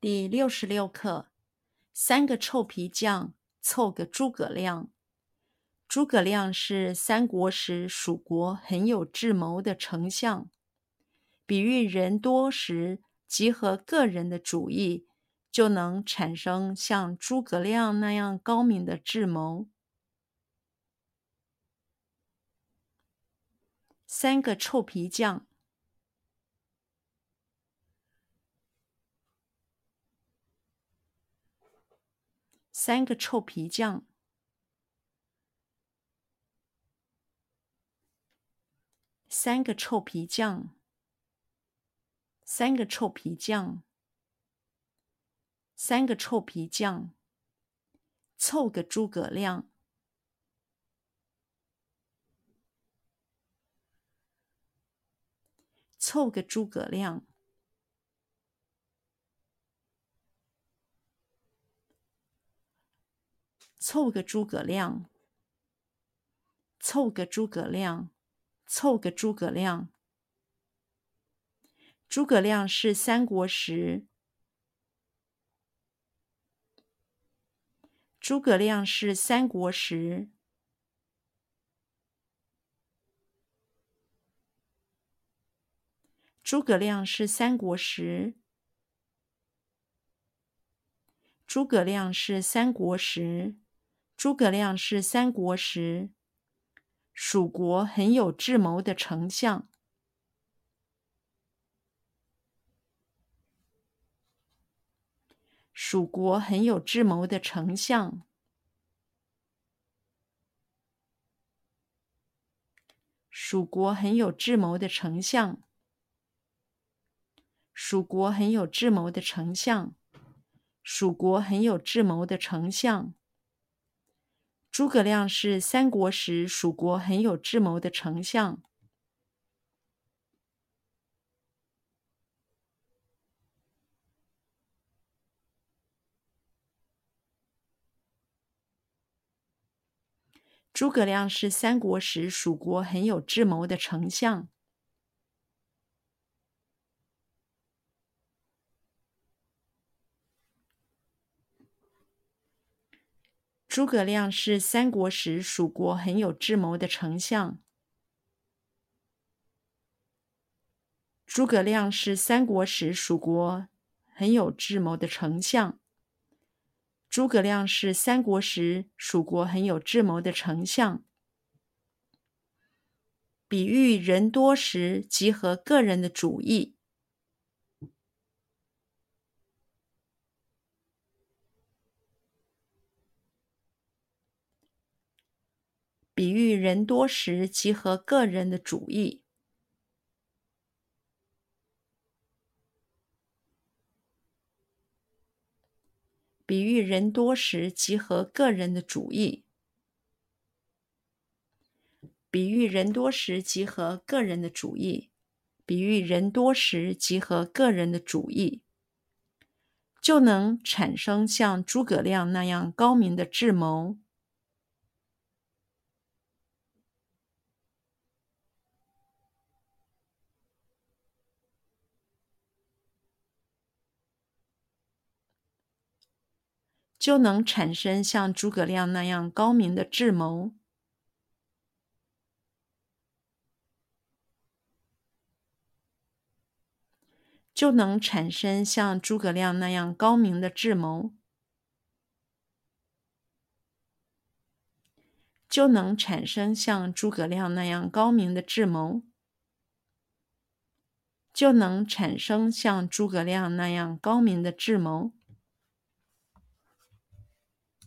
第六十六课：三个臭皮匠凑个诸葛亮。诸葛亮是三国时蜀国很有智谋的丞相，比喻人多时集合个人的主意，就能产生像诸葛亮那样高明的智谋。三个臭皮匠。三个臭皮匠，三个臭皮匠，三个臭皮匠，三个臭皮匠，凑个诸葛亮，凑个诸葛亮。凑个诸葛亮，凑个诸葛亮，凑个诸葛亮。诸葛亮是三国时，诸葛亮是三国时，诸葛亮是三国时，诸葛亮是三国时。诸葛亮是三国时蜀国很有智谋的丞相。蜀国很有智谋的丞相。蜀国很有智谋的丞相。蜀国很有智谋的丞相。蜀国很有智谋的丞相。诸葛亮是三国时蜀国很有智谋的丞相。诸葛亮是三国时蜀国很有智谋的丞相。诸葛亮是三国时蜀国很有智谋的丞相。诸葛亮是三国时蜀国很有智谋的丞相。诸葛亮是三国时蜀国很有智谋的丞相。比喻人多时集合个人的主意。比喻人多时集合个人的主意。比喻人多时集合个人的主意。比喻人多时集合个人的主意。比喻人多时集合个人的主意，就能产生像诸葛亮那样高明的智谋。就能产生像诸葛亮那样高明的智谋，就能产生像诸葛亮那样高明的智谋，就能产生像诸葛亮那样高明的智谋，就能产生像诸葛亮那样高明的智谋。